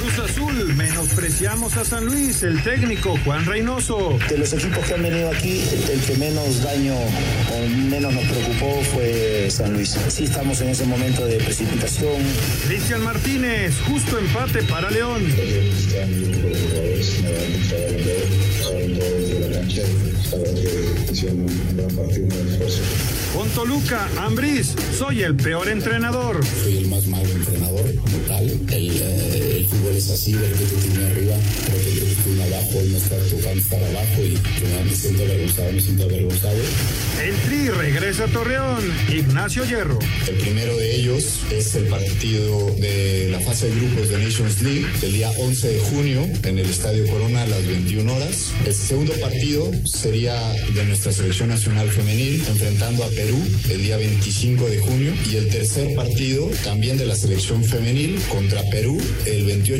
Cruz Azul, menospreciamos a San Luis, el técnico Juan Reynoso. De los equipos que han venido aquí, el que menos daño o menos nos preocupó fue San Luis. Sí estamos en ese momento de precipitación. Cristian Martínez, justo empate para León. Con Toluca, Ambriz, soy el peor entrenador. Soy el más malo entrenador, como tal. El, eh, el fútbol es así, el que tiene arriba, creo que el que tiene abajo, no está tocando estar abajo y me siento avergonzado, me siento avergonzado. El Tri regresa a Torreón, Ignacio Hierro. El primero de ellos es el partido de la fase de grupos de Nations League, el día 11 de junio, en el Estadio Corona a las 21 horas. El segundo partido sería de nuestra selección nacional femenil, enfrentando a Perú el día 25 de junio. Y el tercer partido, también de la selección femenil, contra Perú, el 28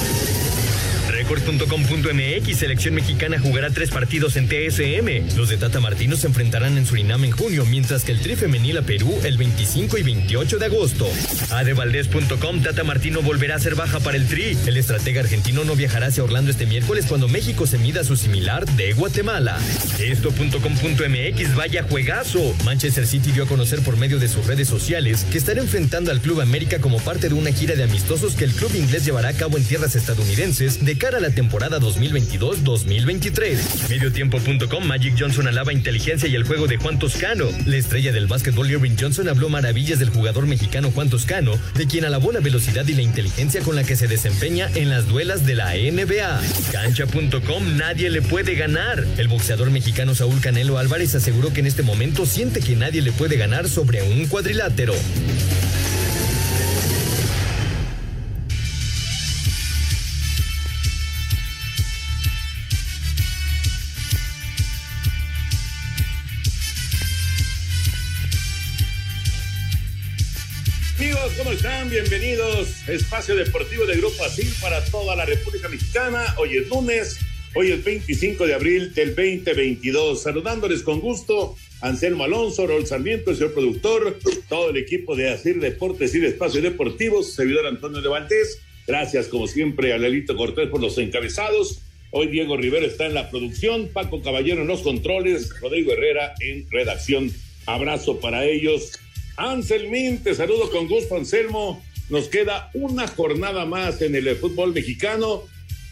Record.com.mx, selección mexicana jugará tres partidos en TSM. Los de Tata Martino se enfrentarán en Surinam en junio, mientras que el Tri femenil a Perú el 25 y 28 de agosto. Adevaldez.com, Tata Martino volverá a ser baja para el Tri. El estratega argentino no viajará hacia Orlando este miércoles cuando México se mida a su similar de Guatemala. Esto.com.mx, vaya juegazo. Manchester City dio a conocer por medio de sus redes sociales que estará enfrentando al Club América como parte de una gira de amistosos que el club inglés llevará a cabo en tierras estadounidenses de cara a la temporada 2022-2023. Mediotiempo.com Magic Johnson alaba inteligencia y el juego de Juan Toscano. La estrella del básquetbol Irving Johnson habló maravillas del jugador mexicano Juan Toscano, de quien alabó la velocidad y la inteligencia con la que se desempeña en las duelas de la NBA. Cancha.com nadie le puede ganar. El boxeador mexicano Saúl Canelo Álvarez aseguró que en este momento siente que nadie le puede ganar sobre un cuadrilátero. ¿Cómo están? Bienvenidos. Espacio Deportivo de Grupo Así para toda la República Mexicana. Hoy es lunes, hoy es 25 de abril del 2022. Saludándoles con gusto, Anselmo Alonso, Raúl Sarmiento, el señor productor, todo el equipo de Asir Deportes y de Espacio Deportivo, servidor Antonio de Valdés. Gracias, como siempre, a Lelito Cortés por los encabezados. Hoy Diego Rivero está en la producción, Paco Caballero en los controles, Rodrigo Herrera en redacción. Abrazo para ellos. Anselmín, te saludo con gusto, Anselmo. Nos queda una jornada más en el fútbol mexicano.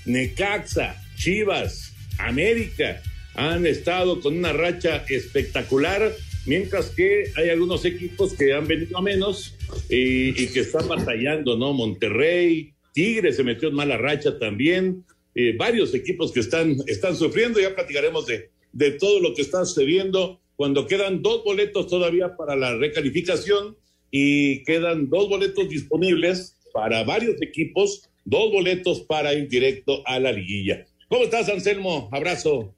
Necaxa, Chivas, América han estado con una racha espectacular, mientras que hay algunos equipos que han venido a menos y, que están batallando, ¿no? Monterrey, Tigre se metió en mala racha también. Eh, varios equipos que están, están sufriendo, ya platicaremos de, de todo lo que está sucediendo cuando quedan dos boletos todavía para la recalificación y quedan dos boletos disponibles para varios equipos, dos boletos para ir directo a la liguilla. ¿Cómo estás, Anselmo? Abrazo.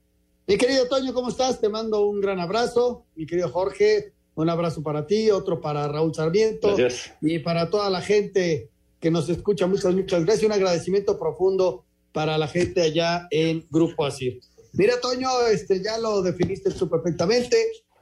Mi querido Toño, ¿cómo estás? Te mando un gran abrazo. Mi querido Jorge, un abrazo para ti, otro para Raúl Sarmiento Gracias. y para toda la gente que nos escucha. Muchas, muchas gracias. Un agradecimiento profundo para la gente allá en Grupo Asir. Mira, Toño, este, ya lo definiste tú perfectamente.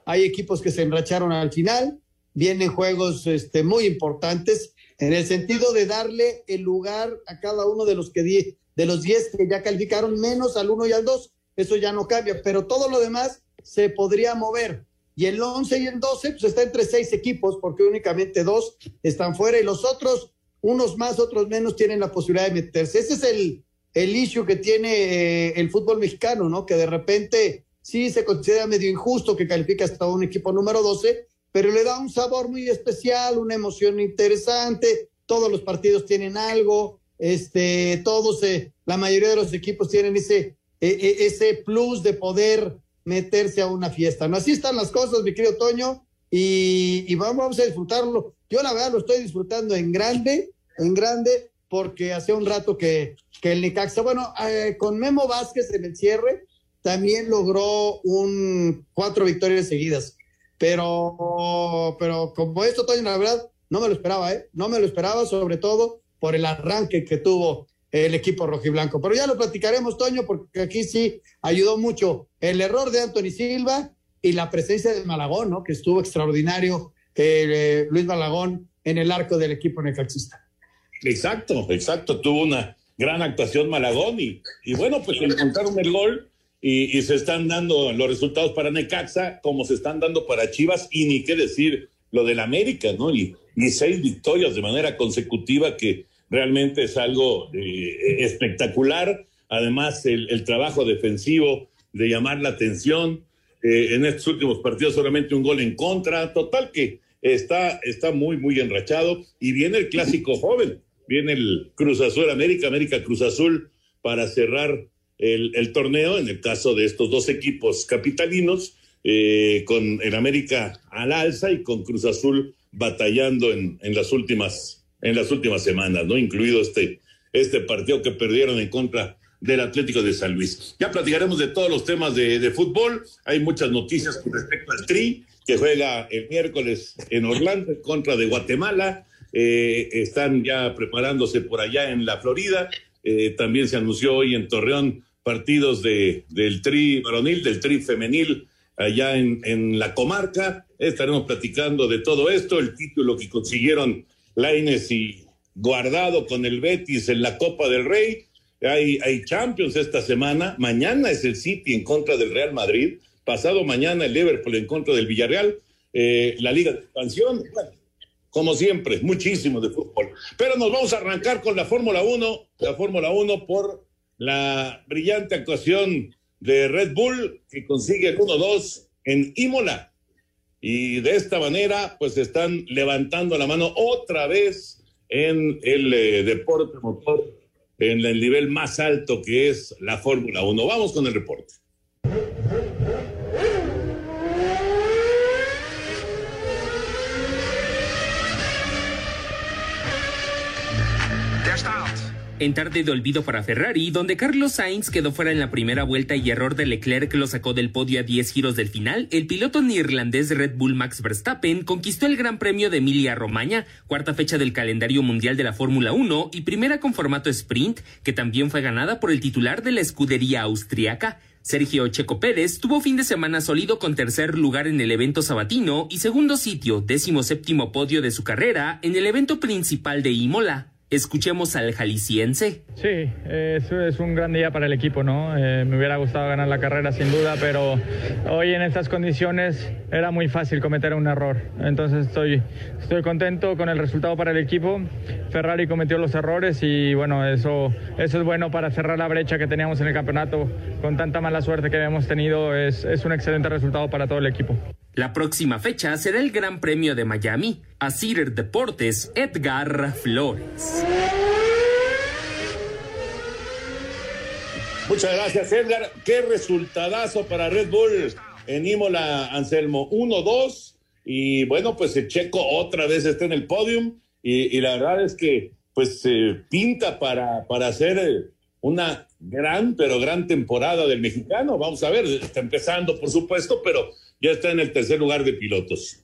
Hay equipos que se enracharon al final. Vienen juegos este, muy importantes en el sentido de darle el lugar a cada uno de los que di- de los 10 que ya calificaron, menos al 1 y al 2. Eso ya no cambia, pero todo lo demás se podría mover. Y el 11 y el 12, pues está entre seis equipos, porque únicamente dos están fuera y los otros, unos más, otros menos, tienen la posibilidad de meterse. Ese es el, el issue que tiene eh, el fútbol mexicano, ¿no? Que de repente sí se considera medio injusto que califique hasta un equipo número 12, pero le da un sabor muy especial, una emoción interesante. Todos los partidos tienen algo, este, todos, eh, la mayoría de los equipos tienen ese, e, e, ese plus de poder meterse a una fiesta. ¿no? Así están las cosas, mi querido Toño, y, vamos, a disfrutarlo. Yo la verdad lo estoy disfrutando en grande, en grande, porque hace un rato que, que el Necaxa, bueno, eh, con Memo Vázquez en el cierre, también logró un cuatro victorias seguidas. Pero, pero como esto, Toño, la verdad, no me lo esperaba, ¿eh? No me lo esperaba, sobre todo por el arranque que tuvo el equipo rojiblanco. Pero ya lo platicaremos, Toño, porque aquí sí ayudó mucho el error de Anthony Silva y la presencia de Malagón, ¿no? Que estuvo extraordinario eh, Luis Malagón en el arco del equipo necaxista. Exacto, exacto. Tuvo una gran actuación Malagón y, y bueno, pues encontraron el gol y, y, se están dando los resultados para Necaxa como se están dando para Chivas y ni qué decir lo del América, ¿no? Y, y seis victorias de manera consecutiva que realmente es algo eh, espectacular. Además, el, trabajo defensivo de llamar la atención. Eh, en estos últimos partidos solamente un gol en contra. Total que está, está muy, muy enrachado. Y viene el clásico joven. Viene el Cruz Azul América, América Cruz Azul para cerrar el, torneo. En el caso de estos dos equipos capitalinos, eh, con el América al alza y con Cruz Azul batallando en, en las últimas en las últimas semanas, ¿no? Incluido este, este partido que perdieron en contra del Atlético de San Luis. Ya platicaremos de todos los temas de, fútbol. Hay muchas noticias con respecto al Tri, que juega el miércoles en Orlando en contra de Guatemala. Eh, están ya preparándose por allá en la Florida. Eh, también se anunció hoy en Torreón partidos de, del Tri varonil, del Tri femenil allá en, en la comarca. Estaremos platicando de todo esto, el título que consiguieron Laines y Guardado con el Betis en la Copa del Rey. Hay, hay Champions esta semana. Mañana es el City en contra del Real Madrid. Pasado mañana el Liverpool en contra del Villarreal. Eh, la Liga de Expansión. Como siempre, muchísimo de fútbol. Pero nos vamos a arrancar con la Fórmula 1. La Fórmula 1 por la brillante actuación de Red Bull que consigue el 1-2 en Imola y de esta manera pues están levantando la mano otra vez en el eh, deporte motor en el nivel más alto que es la Fórmula 1. Vamos con el reporte. En tarde de olvido para Ferrari, donde Carlos Sainz quedó fuera en la primera vuelta y error de Leclerc lo sacó del podio a 10 giros del final, el piloto neerlandés Red Bull Max Verstappen conquistó el Gran Premio de Emilia Romagna, cuarta fecha del calendario mundial de la Fórmula 1 y primera con formato sprint, que también fue ganada por el titular de la escudería austriaca. Sergio Checo Pérez tuvo fin de semana sólido con tercer lugar en el evento sabatino y segundo sitio, décimo séptimo podio de su carrera en el evento principal de Imola. Escuchemos al jalisciense. Sí, es un gran día para el equipo, ¿no? Eh, me hubiera gustado ganar la carrera sin duda, pero hoy en estas condiciones era muy fácil cometer un error. Entonces estoy, estoy contento con el resultado para el equipo. Ferrari cometió los errores y bueno, eso, eso es bueno para cerrar la brecha que teníamos en el campeonato. Con tanta mala suerte que habíamos tenido, es, es un excelente resultado para todo el equipo. La próxima fecha será el Gran Premio de Miami. A Cider Deportes, Edgar Flores. Muchas gracias, Edgar. Qué resultadazo para Red Bull en Imola, Anselmo. 1-2. Y bueno, pues el Checo otra vez está en el podium. Y, la verdad es que, pues, eh, pinta para, para hacer eh, una gran, pero gran temporada del mexicano. Vamos a ver, está empezando, por supuesto, pero ya está en el tercer lugar de pilotos.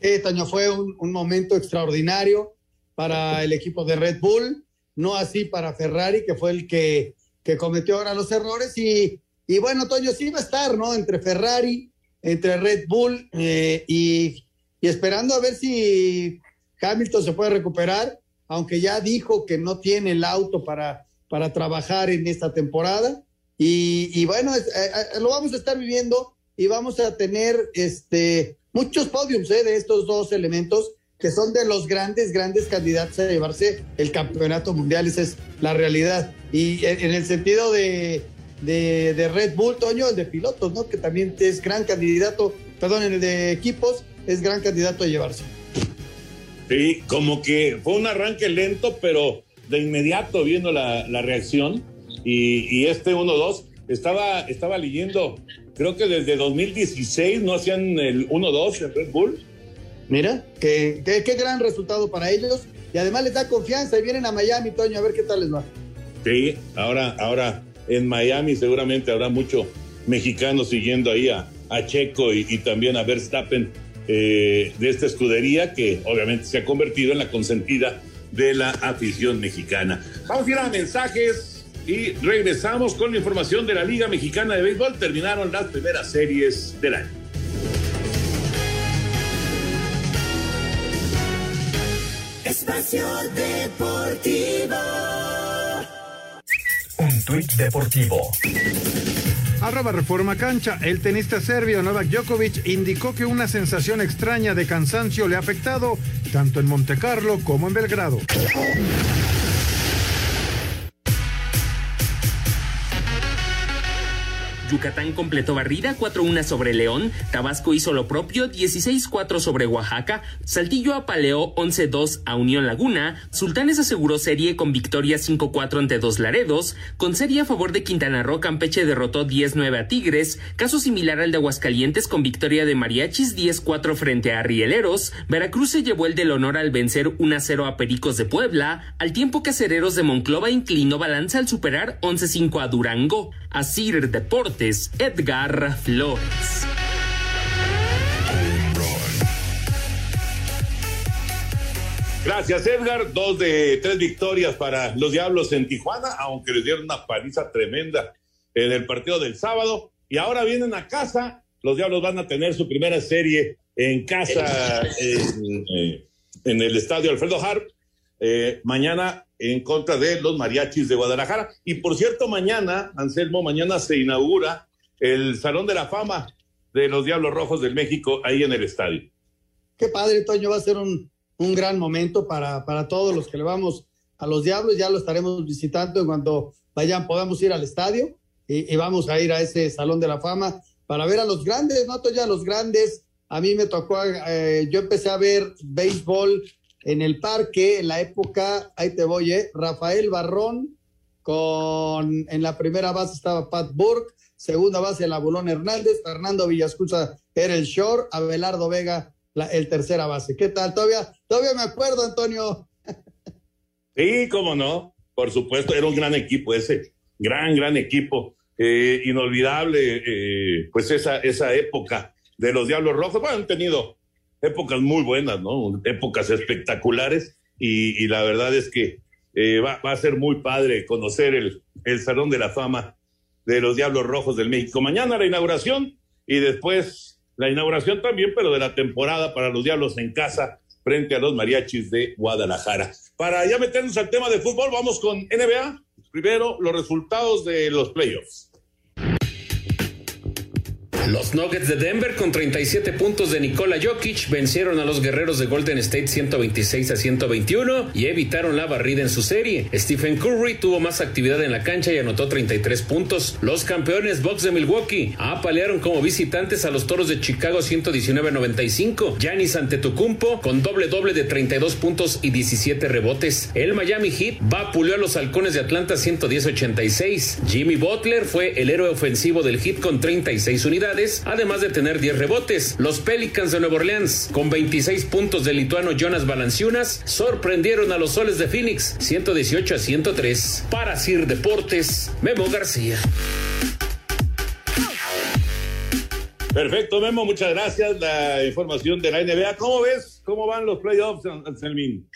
Este año fue un, momento extraordinario para el equipo de Red Bull, no así para Ferrari, que fue el que, que cometió ahora los errores. Y, y bueno, Toño, sí va a estar, ¿no? Entre Ferrari, entre Red Bull eh, y, y esperando a ver si Hamilton se puede recuperar, aunque ya dijo que no tiene el auto para para trabajar en esta temporada. Y, bueno, eh, eh, lo vamos a estar viviendo y vamos a tener este, muchos podiums eh, de estos dos elementos que son de los grandes, grandes candidatos a llevarse el campeonato mundial. Esa es la realidad. Y en, en el sentido de, de, de, Red Bull, Toño, el de pilotos, ¿no? Que también es gran candidato, perdón, el de equipos es gran candidato a llevarse. Sí, como que fue un arranque lento, pero de inmediato viendo la, la reacción y, y este 1-2 estaba, estaba leyendo, creo que desde 2016 no hacían el 1-2 en Red Bull. Mira, qué, qué, qué, gran resultado para ellos y además les da confianza y vienen a Miami, Toño, a ver qué tal les va. Sí, ahora, ahora en Miami seguramente habrá mucho mexicano siguiendo ahí a, a Checo y, y, también a Verstappen eh, de esta escudería que obviamente se ha convertido en la consentida de la afición mexicana. Vamos a ir a mensajes y regresamos con la información de la Liga Mexicana de Béisbol. Terminaron las primeras series del año. Espacio Deportivo. Un tuit deportivo. Arroba Reforma Cancha. El tenista serbio Novak Djokovic indicó que una sensación extraña de cansancio le ha afectado tanto en Monte Carlo como en Belgrado. Yucatán completó barrida 4-1 sobre León, Tabasco hizo lo propio 16-4 sobre Oaxaca, Saltillo apaleó 11-2 a Unión Laguna, Sultanes aseguró serie con victoria 5-4 ante Dos Laredos, con serie a favor de Quintana Roo Campeche derrotó 10-9 a Tigres, caso similar al de Aguascalientes con victoria de Mariachis 10-4 frente a Rieleros, Veracruz se llevó el del honor al vencer 1-0 a Pericos de Puebla, al tiempo que Acereros de Monclova inclinó balanza al superar 11-5 a Durango. Asir Deportes, Edgar Flores. Gracias, Edgar. Dos de tres victorias para los Diablos en Tijuana, aunque les dieron una paliza tremenda en el partido del sábado. Y ahora vienen a casa. Los Diablos van a tener su primera serie en casa en, eh, en el estadio Alfredo Harp. Eh, mañana en contra de los mariachis de Guadalajara. Y por cierto, mañana, Anselmo, mañana se inaugura el Salón de la Fama de los Diablos Rojos del México ahí en el estadio. Qué padre, Toño, va a ser un, un gran momento para, para todos los que le vamos a los Diablos. Ya lo estaremos visitando en cuanto vayan, podamos ir al estadio y, y vamos a ir a ese Salón de la Fama para ver a los grandes, ¿no, Toño? A los grandes. A mí me tocó, eh, yo empecé a ver béisbol en el parque, en la época, ahí te voy, ¿eh? Rafael Barrón, con en la primera base estaba Pat Burke, segunda base el Abulón Hernández, Fernando Villascusa era el short, Abelardo Vega la, el tercera base. ¿Qué tal? Todavía, todavía me acuerdo, Antonio. Sí, cómo no, por supuesto, era un gran equipo ese, gran, gran equipo, eh, inolvidable, eh, pues esa, esa época de los Diablos Rojos, bueno, han tenido épocas muy buenas, ¿no? Épocas espectaculares y, la verdad es que eh, va, va, a ser muy padre conocer el, el Salón de la Fama de los Diablos Rojos del México. Mañana la inauguración y después la inauguración también, pero de la temporada para los Diablos en casa frente a los mariachis de Guadalajara. Para ya meternos al tema de fútbol, vamos con NBA. Primero, los resultados de los playoffs. Los Nuggets de Denver con 37 puntos de Nikola Jokic vencieron a los guerreros de Golden State 126 a 121 y evitaron la barrida en su serie. Stephen Curry tuvo más actividad en la cancha y anotó 33 puntos. Los campeones Bucks de Milwaukee apalearon como visitantes a los Toros de Chicago 119 a 95. Giannis Antetokounmpo con doble doble de 32 puntos y 17 rebotes. El Miami Heat vapuleó a los Halcones de Atlanta 110 a 86. Jimmy Butler fue el héroe ofensivo del Heat con 36 unidades además de tener 10 rebotes. Los Pelicans de Nueva Orleans, con 26 puntos del lituano Jonas Valanciunas, sorprendieron a los Soles de Phoenix, 118 a 103. Para Sir Deportes, Memo García. Perfecto, Memo, muchas gracias. La información de la NBA. ¿Cómo ves? ¿Cómo van los playoffs, Anselmín?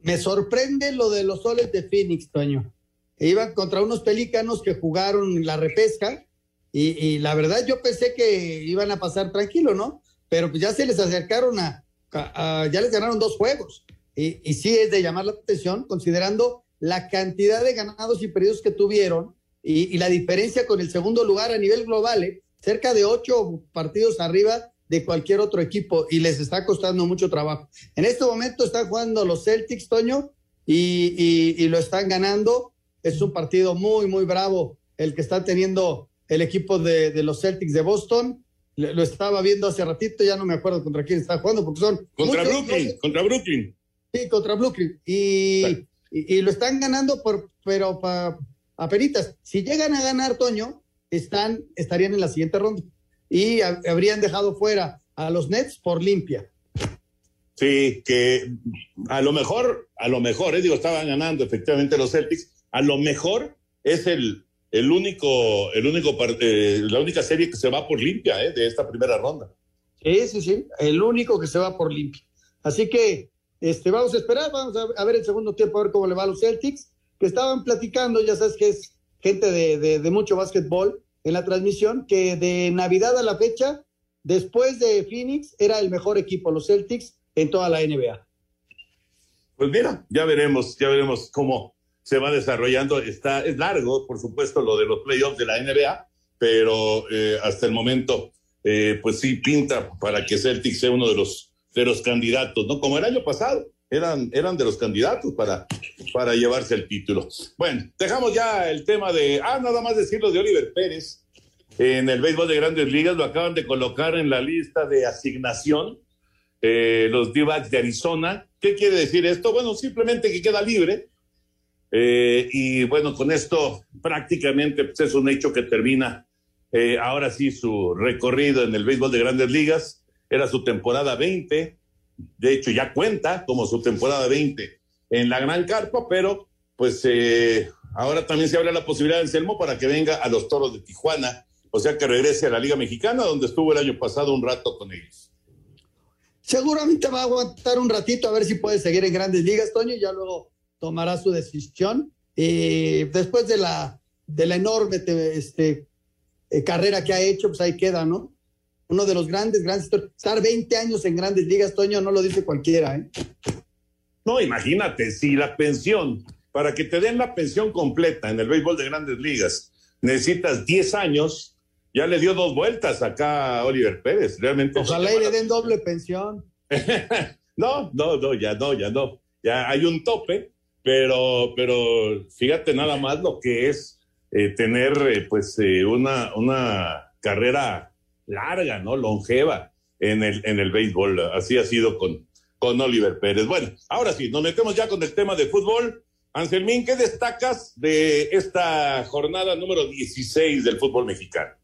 Me sorprende lo de los soles de Phoenix, Toño. Iban contra unos pelícanos que jugaron la repesca y, la verdad yo pensé que iban a pasar tranquilo, ¿no? Pero pues ya se les acercaron a, a, ya les ganaron dos juegos. Y, y, sí es de llamar la atención considerando la cantidad de ganados y perdidos que tuvieron y, y la diferencia con el segundo lugar a nivel global, ¿eh? cerca de ocho partidos arriba de cualquier otro equipo y les está costando mucho trabajo. En este momento están jugando los Celtics, Toño, y, y, y lo están ganando. Es un partido muy, muy bravo el que está teniendo el equipo de, de los Celtics de Boston. Lo estaba viendo hace ratito, ya no me acuerdo contra quién está jugando, porque son... Contra muchos- Brooklyn, contra Brooklyn. Sí, contra Brooklyn. Y, y, y lo están ganando, por, pero pa, a peritas. Si llegan a ganar, Toño, están, estarían en la siguiente ronda. Y ha- habrían dejado fuera a los Nets por limpia. Sí, que a lo mejor, a lo mejor, eh, digo, estaban ganando efectivamente los Celtics, a lo mejor es el, el único, el único, eh, la única serie que se va por limpia eh, de esta primera ronda. Sí, sí, sí. El único que se va por limpia. Así que este, vamos a esperar, vamos a, a ver el segundo tiempo, a ver cómo le va a los Celtics, que estaban platicando, ya sabes que es gente de, de, de mucho básquetbol en la transmisión, que de Navidad a la fecha, después de Phoenix, era el mejor equipo, los Celtics, en toda la NBA. Pues mira, ya veremos, ya veremos cómo se va desarrollando. Está, es largo, por supuesto, lo de los playoffs de la NBA, pero eh, hasta el momento, eh, pues sí pinta para que Celtic sea uno de los, de los candidatos, ¿no? Como el año pasado, eran, eran de los candidatos para, para llevarse el título. Bueno, dejamos ya el tema de, ah, nada más decirlo de Oliver Pérez. En el béisbol de grandes ligas lo acaban de colocar en la lista de asignación eh, los D-backs de Arizona. ¿Qué quiere decir esto? Bueno, simplemente que queda libre. Eh, y bueno, con esto prácticamente pues, es un hecho que termina eh, ahora sí su recorrido en el béisbol de grandes ligas. Era su temporada 20. De hecho, ya cuenta como su temporada 20 en la Gran Carpa, pero pues eh, ahora también se abre la posibilidad de Anselmo para que venga a los toros de Tijuana. O sea, que regrese a la Liga Mexicana, donde estuvo el año pasado un rato con ellos. Seguramente va a aguantar un ratito a ver si puede seguir en grandes ligas, Toño, y ya luego tomará su decisión. Y después de la, de la enorme te- este, eh, carrera que ha hecho, pues ahí queda, ¿no? Uno de los grandes, grandes. Estar 20 años en grandes ligas, Toño, no lo dice cualquiera, ¿eh? No, imagínate, si la pensión, para que te den la pensión completa en el béisbol de grandes ligas, necesitas 10 años, ya le dio dos vueltas acá a Oliver Pérez, realmente. Ojalá y le den doble pensión. No, no, no, ya no, ya no. Ya hay un tope, pero, pero fíjate nada más lo que es eh, tener eh, pues eh, una, una carrera larga, ¿no? Longeva en el, en el béisbol. Así ha sido con, con Oliver Pérez. Bueno, ahora sí, nos metemos ya con el tema de fútbol. Anselmín, ¿qué destacas de esta jornada número 16 del fútbol mexicano?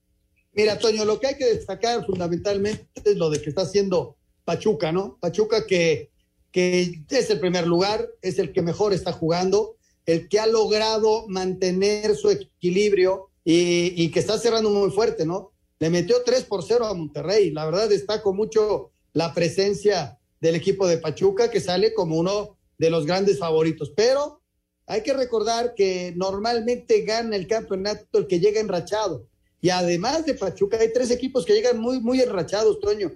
Mira, Toño, lo que hay que destacar fundamentalmente es lo de que está haciendo Pachuca, ¿no? Pachuca que, que es el primer lugar, es el que mejor está jugando, el que ha logrado mantener su equilibrio y, y que está cerrando muy fuerte, ¿no? Le metió 3 por 0 a Monterrey. La verdad destaco mucho la presencia del equipo de Pachuca que sale como uno de los grandes favoritos. Pero hay que recordar que normalmente gana el campeonato el que llega enrachado. Y además de Pachuca, hay tres equipos que llegan muy, muy enrachados, Toño.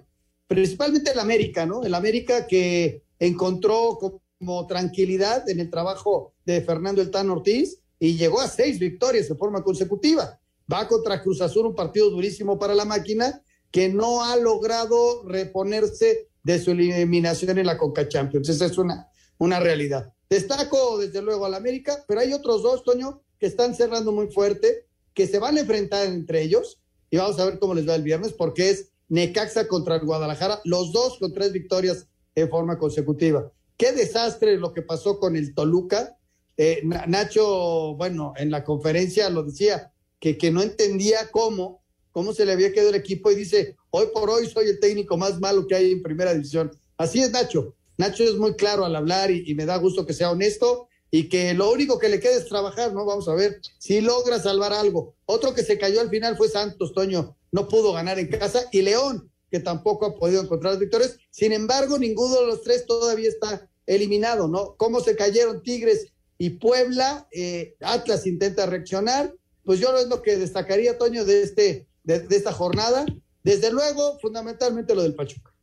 Principalmente el América, ¿no? El América que encontró como tranquilidad en el trabajo de Fernando El Tan Ortiz y llegó a seis victorias de forma consecutiva. Va contra Cruz Azul, un partido durísimo para la máquina que no ha logrado reponerse de su eliminación en la Conca Champions. Esa es una, una realidad. Destaco desde luego al América, pero hay otros dos, Toño, que están cerrando muy fuerte, que se van a enfrentar entre ellos y vamos a ver cómo les va el viernes, porque es Necaxa contra el Guadalajara, los dos con tres victorias en forma consecutiva. Qué desastre lo que pasó con el Toluca. Eh, Na- Nacho, bueno, en la conferencia lo decía, que, que no entendía cómo, cómo se le había quedado el equipo y dice, hoy por hoy soy el técnico más malo que hay en primera división. Así es Nacho. Nacho es muy claro al hablar y, y me da gusto que sea honesto y que lo único que le queda es trabajar, ¿no? Vamos a ver si logra salvar algo. Otro que se cayó al final fue Santos, Toño, no pudo ganar en casa y León, que tampoco ha podido encontrar las victorias. Sin embargo, ninguno de los tres todavía está eliminado, ¿no? ¿Cómo se cayeron Tigres y Puebla? Eh, Atlas intenta reaccionar. Pues yo es lo que destacaría, Toño, de, este, de, esta jornada. Desde luego, fundamentalmente lo del Pachuca.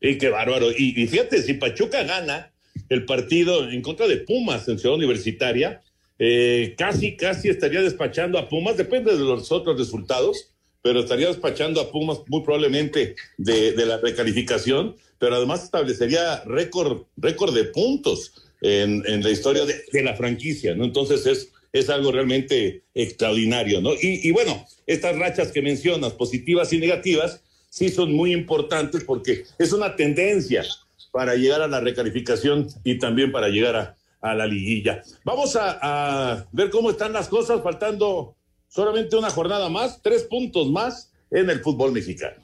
Y qué bárbaro. Y, y fíjate, si Pachuca gana, el partido en contra de Pumas en Ciudad Universitaria. Eh, casi, casi estaría despachando a Pumas, depende de los otros resultados, pero estaría despachando a Pumas muy probablemente de, de la recalificación, pero además establecería récord, récord de puntos en, en la historia de, de, la franquicia, ¿no? Entonces es, es algo realmente extraordinario, ¿no? Y, y bueno, estas rachas que mencionas, positivas y negativas, sí son muy importantes porque es una tendencia para llegar a la recalificación y también para llegar a, a la liguilla. Vamos a, a, ver cómo están las cosas, faltando solamente una jornada más, tres puntos más en el fútbol mexicano.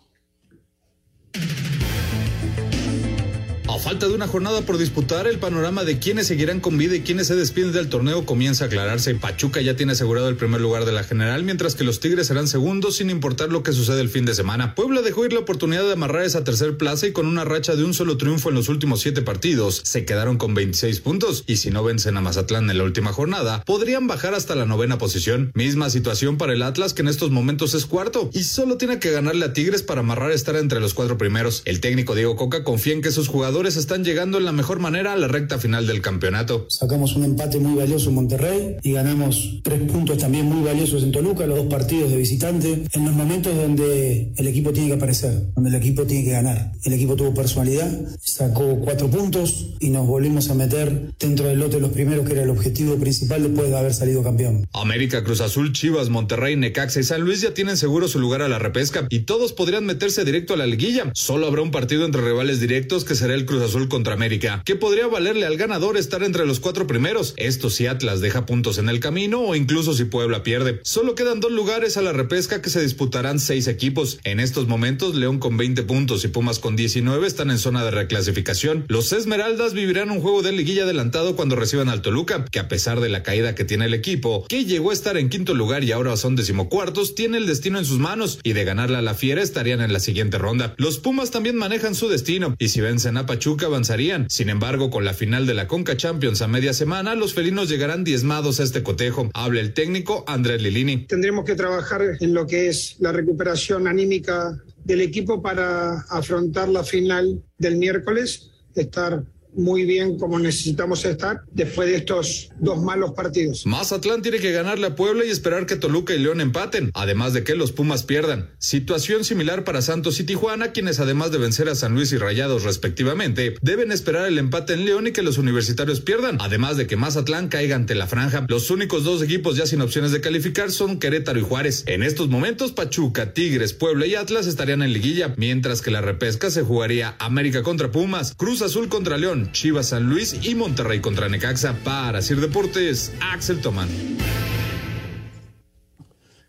Falta de una jornada por disputar, el panorama de quiénes seguirán con vida y quiénes se despiden del torneo comienza a aclararse. Pachuca ya tiene asegurado el primer lugar de la general, mientras que los Tigres serán segundos sin importar lo que sucede el fin de semana. Puebla dejó ir la oportunidad de amarrar esa tercer plaza y con una racha de un solo triunfo en los últimos siete partidos, se quedaron con 26 puntos y si no vencen a Mazatlán en la última jornada, podrían bajar hasta la novena posición. Misma situación para el Atlas que en estos momentos es cuarto y solo tiene que ganarle a Tigres para amarrar estar entre los cuatro primeros. El técnico Diego Coca confía en que sus jugadores están llegando en la mejor manera a la recta final del campeonato. Sacamos un empate muy valioso en Monterrey y ganamos tres puntos también muy valiosos en Toluca, los dos partidos de visitante, en los momentos donde el equipo tiene que aparecer, donde el equipo tiene que ganar. El equipo tuvo personalidad, sacó cuatro puntos y nos volvimos a meter dentro del lote de los primeros, que era el objetivo principal después de haber salido campeón. América, Cruz Azul, Chivas, Monterrey, Necaxa y San Luis ya tienen seguro su lugar a la repesca y todos podrían meterse directo a la liguilla. Solo habrá un partido entre rivales directos que será el Cruz Azul contra América, que podría valerle al ganador estar entre los cuatro primeros. Esto si Atlas deja puntos en el camino o incluso si Puebla pierde. Solo quedan dos lugares a la repesca que se disputarán seis equipos. En estos momentos, León con 20 puntos y Pumas con 19 están en zona de reclasificación. Los Esmeraldas vivirán un juego de liguilla adelantado cuando reciban al Toluca, que a pesar de la caída que tiene el equipo, que llegó a estar en quinto lugar y ahora son decimocuartos, tiene el destino en sus manos y de ganarle a la Fiera estarían en la siguiente ronda. Los Pumas también manejan su destino y si vencen a Pachuca avanzarían. Sin embargo, con la final de la Conca Champions a media semana, los felinos llegarán diezmados a este cotejo. Habla el técnico Andrés Lilini. Tendremos que trabajar en lo que es la recuperación anímica del equipo para afrontar la final del miércoles, estar muy bien como necesitamos estar después de estos dos malos partidos. Mazatlán tiene que ganarle a Puebla y esperar que Toluca y León empaten, además de que los Pumas pierdan. Situación similar para Santos y Tijuana, quienes además de vencer a San Luis y Rayados respectivamente, deben esperar el empate en León y que los universitarios pierdan, además de que Mazatlán caiga ante la franja. Los únicos dos equipos ya sin opciones de calificar son Querétaro y Juárez. En estos momentos, Pachuca, Tigres, Puebla y Atlas estarían en liguilla, mientras que la repesca se jugaría América contra Pumas, Cruz Azul contra León, Chivas San Luis y Monterrey contra Necaxa. Para Sir Deportes, Axel Tomán.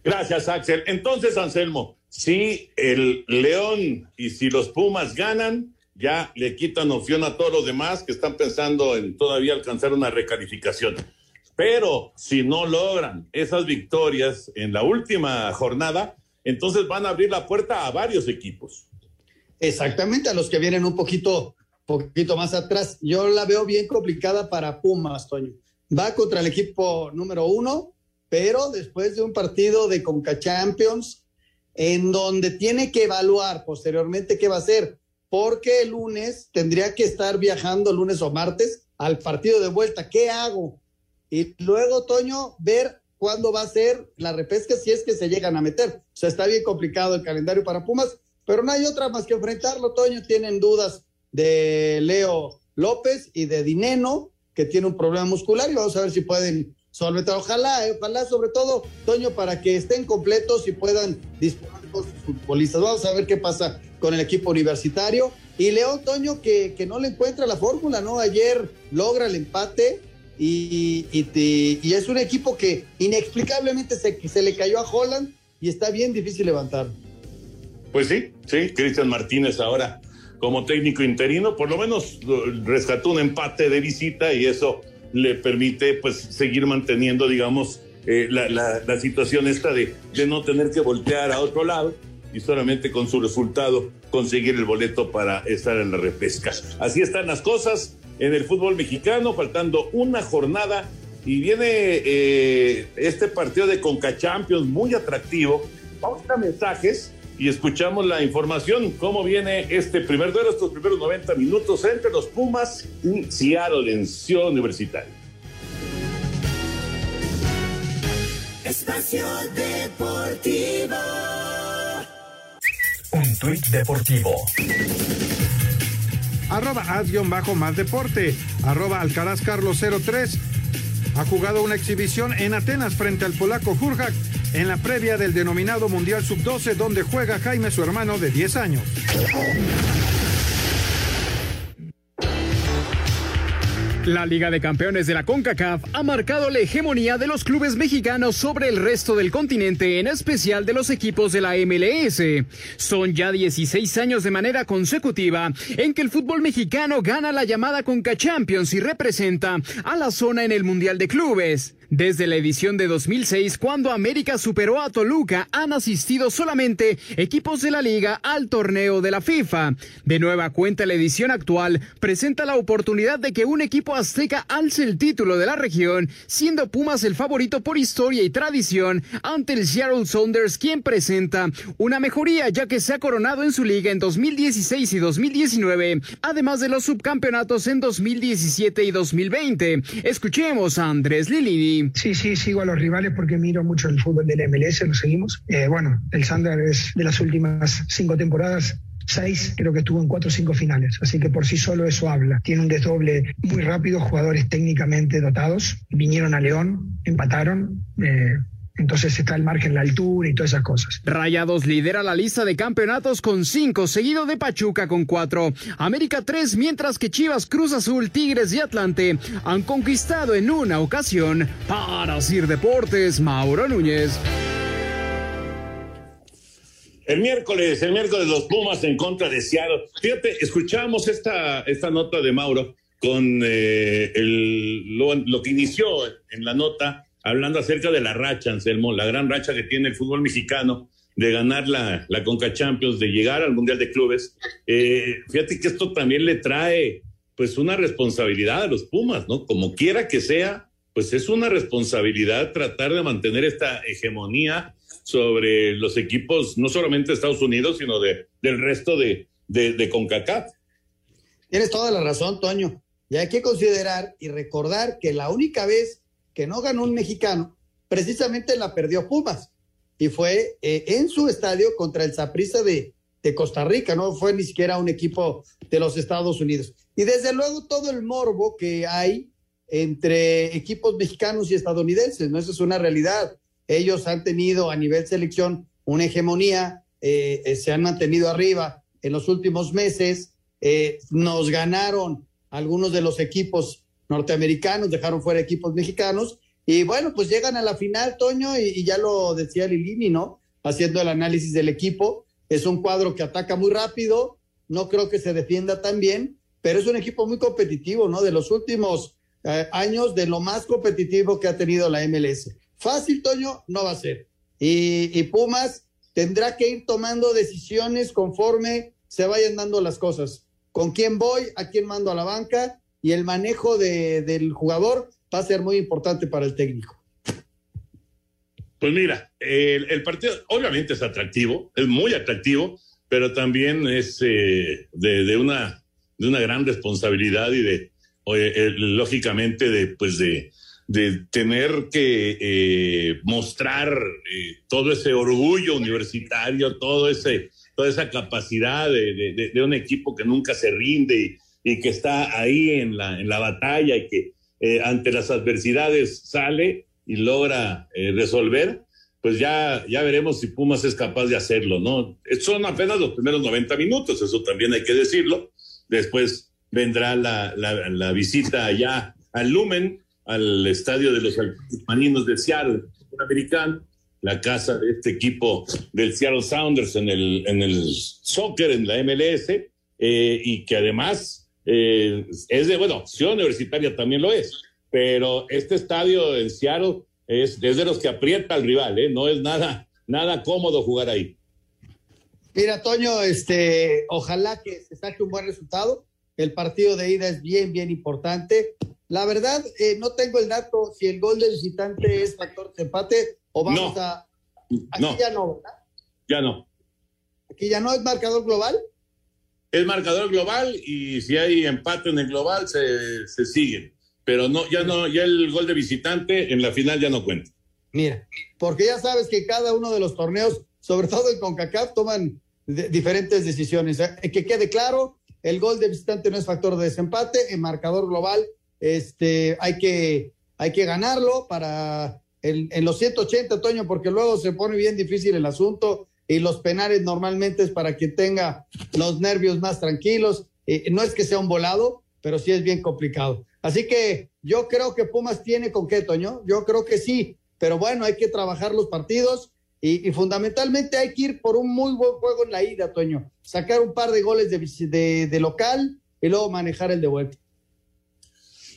Gracias, Axel. Entonces, Anselmo, si el León y si los Pumas ganan, ya le quitan opción a todos los demás que están pensando en todavía alcanzar una recalificación. Pero si no logran esas victorias en la última jornada, entonces van a abrir la puerta a varios equipos. Exactamente, a los que vienen un poquito poquito más atrás. Yo la veo bien complicada para Pumas, Toño. Va contra el equipo número uno, pero después de un partido de Conca Champions, en donde tiene que evaluar posteriormente qué va a hacer, porque el lunes tendría que estar viajando lunes o martes al partido de vuelta. ¿Qué hago? Y luego, Toño, ver cuándo va a ser la repesca si es que se llegan a meter. O sea, está bien complicado el calendario para Pumas, pero no hay otra más que enfrentarlo, Toño. Tienen dudas de Leo López y de Dineno, que tiene un problema muscular, y vamos a ver si pueden solventar. Ojalá, eh, ojalá sobre todo, Toño, para que estén completos y puedan disponer con sus futbolistas. Vamos a ver qué pasa con el equipo universitario. Y León Toño, que, que no le encuentra la fórmula, ¿no? Ayer logra el empate y, y, y es un equipo que inexplicablemente se, se le cayó a Holland y está bien difícil levantar. Pues sí, sí, Cristian Martínez ahora como técnico interino, por lo menos rescató un empate de visita y eso le permite pues seguir manteniendo, digamos, eh, la, la, la, situación esta de, de no tener que voltear a otro lado y solamente con su resultado conseguir el boleto para estar en la repesca. Así están las cosas en el fútbol mexicano, faltando una jornada y viene eh, este partido de Conca Champions muy atractivo. Vamos a mensajes y escuchamos la información, cómo viene este primer duelo, estos primeros 90 minutos entre los Pumas y Seattle en Ciudad Universitaria. Espacio Deportivo. Un tuit deportivo. Arroba bajo más deporte. Arroba Alcaraz Carlos 03. Ha jugado una exhibición en Atenas frente al polaco Jurjak en la previa del denominado Mundial Sub-12 donde juega Jaime su hermano de 10 años. La Liga de Campeones de la CONCACAF ha marcado la hegemonía de los clubes mexicanos sobre el resto del continente, en especial de los equipos de la MLS. Son ya 16 años de manera consecutiva en que el fútbol mexicano gana la llamada CONCA Champions y representa a la zona en el Mundial de Clubes. Desde la edición de 2006, cuando América superó a Toluca, han asistido solamente equipos de la liga al torneo de la FIFA. De nueva cuenta, la edición actual presenta la oportunidad de que un equipo azteca alce el título de la región, siendo Pumas el favorito por historia y tradición ante el Seattle Sounders, quien presenta una mejoría ya que se ha coronado en su liga en 2016 y 2019, además de los subcampeonatos en 2017 y 2020. Escuchemos a Andrés Lilini. Sí, sí, sigo a los rivales porque miro mucho el fútbol del MLS, lo seguimos. Eh, bueno, el Sander es de las últimas cinco temporadas seis, creo que estuvo en cuatro o cinco finales. Así que por sí solo eso habla. Tiene un desdoble muy rápido, jugadores técnicamente dotados. Vinieron a León, empataron. Eh, entonces está el margen, la altura y todas esas cosas. Rayados lidera la lista de campeonatos con cinco, seguido de Pachuca con cuatro. América tres, mientras que Chivas, Cruz Azul, Tigres y Atlante han conquistado en una ocasión. Para Sir Deportes, Mauro Núñez. El miércoles, el miércoles los Pumas en contra de Seattle. Fíjate, escuchamos esta, esta nota de Mauro con eh, el, lo, lo que inició en la nota hablando acerca de la racha, Anselmo, la gran racha que tiene el fútbol mexicano de ganar la, la Conca Champions, de llegar al Mundial de Clubes. Eh, fíjate que esto también le trae pues una responsabilidad a los Pumas, ¿no? Como quiera que sea, pues es una responsabilidad tratar de mantener esta hegemonía sobre los equipos, no solamente de Estados Unidos, sino de, del resto de, de, de CONCACAF. Tienes toda la razón, Toño. Y hay que considerar y recordar que la única vez que no ganó un mexicano, precisamente la perdió Pumas y fue eh, en su estadio contra el Saprissa de, Costa Rica, no fue ni siquiera un equipo de los Estados Unidos. Y desde luego todo el morbo que hay entre equipos mexicanos y estadounidenses, ¿no? Es una realidad. Ellos han tenido a nivel selección una hegemonía, eh, eh, se han mantenido arriba en los últimos meses, nos ganaron algunos de los equipos norteamericanos, dejaron fuera equipos mexicanos, y bueno, pues llegan a la final, Toño, y, ya lo decía Lilini, ¿no? Haciendo el análisis del equipo, es un cuadro que ataca muy rápido, no creo que se defienda tan bien, pero es un equipo muy competitivo, ¿no? De los últimos eh, años, de lo más competitivo que ha tenido la MLS. Fácil, Toño, no va a ser. Y Pumas tendrá que ir tomando decisiones conforme se vayan dando las cosas. ¿Con quién voy? ¿A quién mando a la banca? Y el manejo de, del jugador va a ser muy importante para el técnico. Pues mira, el, partido obviamente es atractivo, es muy atractivo, pero también es eh, de, de, una, de una gran responsabilidad y de, lógicamente, de, pues de, de tener que eh, mostrar eh, todo ese orgullo universitario, todo ese, toda esa capacidad de, de, un equipo que nunca se rinde y, que está ahí en la, en la batalla y que eh, ante las adversidades sale y logra eh, resolver, pues ya, ya veremos si Pumas es capaz de hacerlo, ¿no? Son apenas los primeros 90 minutos, eso también hay que decirlo. Después vendrá la, la, la visita allá al Lumen, al estadio de los Maninos de Seattle, americano, la casa de este equipo del Seattle Sounders en el, en el soccer, en la MLS, eh, y que además eh, es de, bueno, Ciudad Universitaria también lo es, pero este estadio en Seattle es, es de los que aprieta al rival, ¿eh? no es nada, nada cómodo jugar ahí. Mira, Toño, este, ojalá que se saque un buen resultado. El partido de ida es bien, bien importante. La verdad, eh, no tengo el dato si el gol del visitante es factor de empate o vamos no. a. No. ya no, ¿verdad? Ya no. Aquí ya no es marcador global. Es marcador global y si hay empate en el global se, se siguen. Pero no, ya no, ya el gol de visitante en la final ya no cuenta. Mira, porque ya sabes que cada uno de los torneos, sobre todo en CONCACAF, toman diferentes decisiones. Eh, Que quede claro, el gol de visitante no es factor de desempate, en marcador global este, hay, que, hay que ganarlo para el- en los 180, Toño, porque luego se pone bien difícil el asunto y los penales normalmente es para quien tenga los nervios más tranquilos. Eh, no es que sea un volado, pero sí es bien complicado. Así que yo creo que Pumas tiene con qué, Toño. Yo creo que sí, pero bueno, hay que trabajar los partidos y, fundamentalmente hay que ir por un muy buen juego en la ida, Toño. Sacar un par de goles de- de local y luego manejar el de vuelta.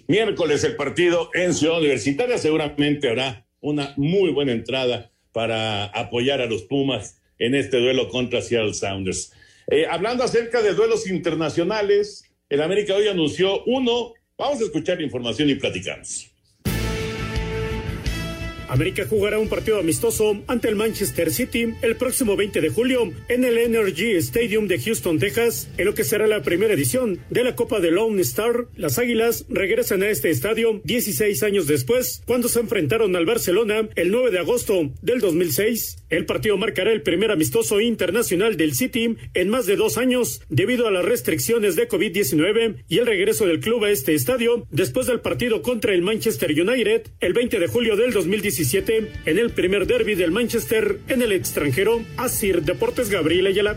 Miércoles el partido en Ciudad Universitaria seguramente habrá una muy buena entrada para apoyar a los Pumas en este duelo contra Seattle Sounders. Eh, hablando acerca de duelos internacionales, el América hoy anunció uno. Vamos a escuchar la información y platicamos. América jugará un partido amistoso ante el Manchester City el próximo 20 de julio en el Energy Stadium de Houston, Texas, en lo que será la primera edición de la Copa de Lone Star. Las Águilas regresan a este estadio 16 años después, cuando se enfrentaron al Barcelona el 9 de agosto del 2006. El partido marcará el primer amistoso internacional del City en más de dos años debido a las restricciones de COVID-19 y el regreso del club a este estadio después del partido contra el Manchester United el 20 de julio del 2017 en el primer derby del Manchester en el extranjero. Asir Deportes Gabriel Ayala.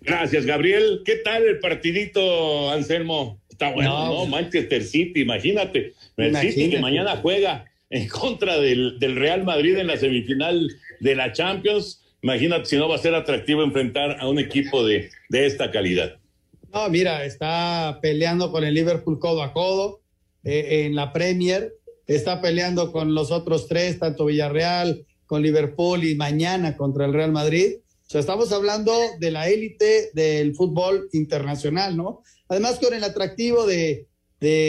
Gracias, Gabriel. ¿Qué tal el partidito, Anselmo? Está bueno, No, ¿no? pues- Manchester City, imagínate. El Imagínate. City que mañana juega en contra del, del Real Madrid en la semifinal de la Champions. Imagínate si no va a ser atractivo enfrentar a un equipo de, de esta calidad. No, mira, está peleando con el Liverpool codo a codo eh, en la Premier, está peleando con los otros tres, tanto Villarreal, con Liverpool y mañana contra el Real Madrid. O sea, estamos hablando de la élite del fútbol internacional, ¿no? Además, con el atractivo de,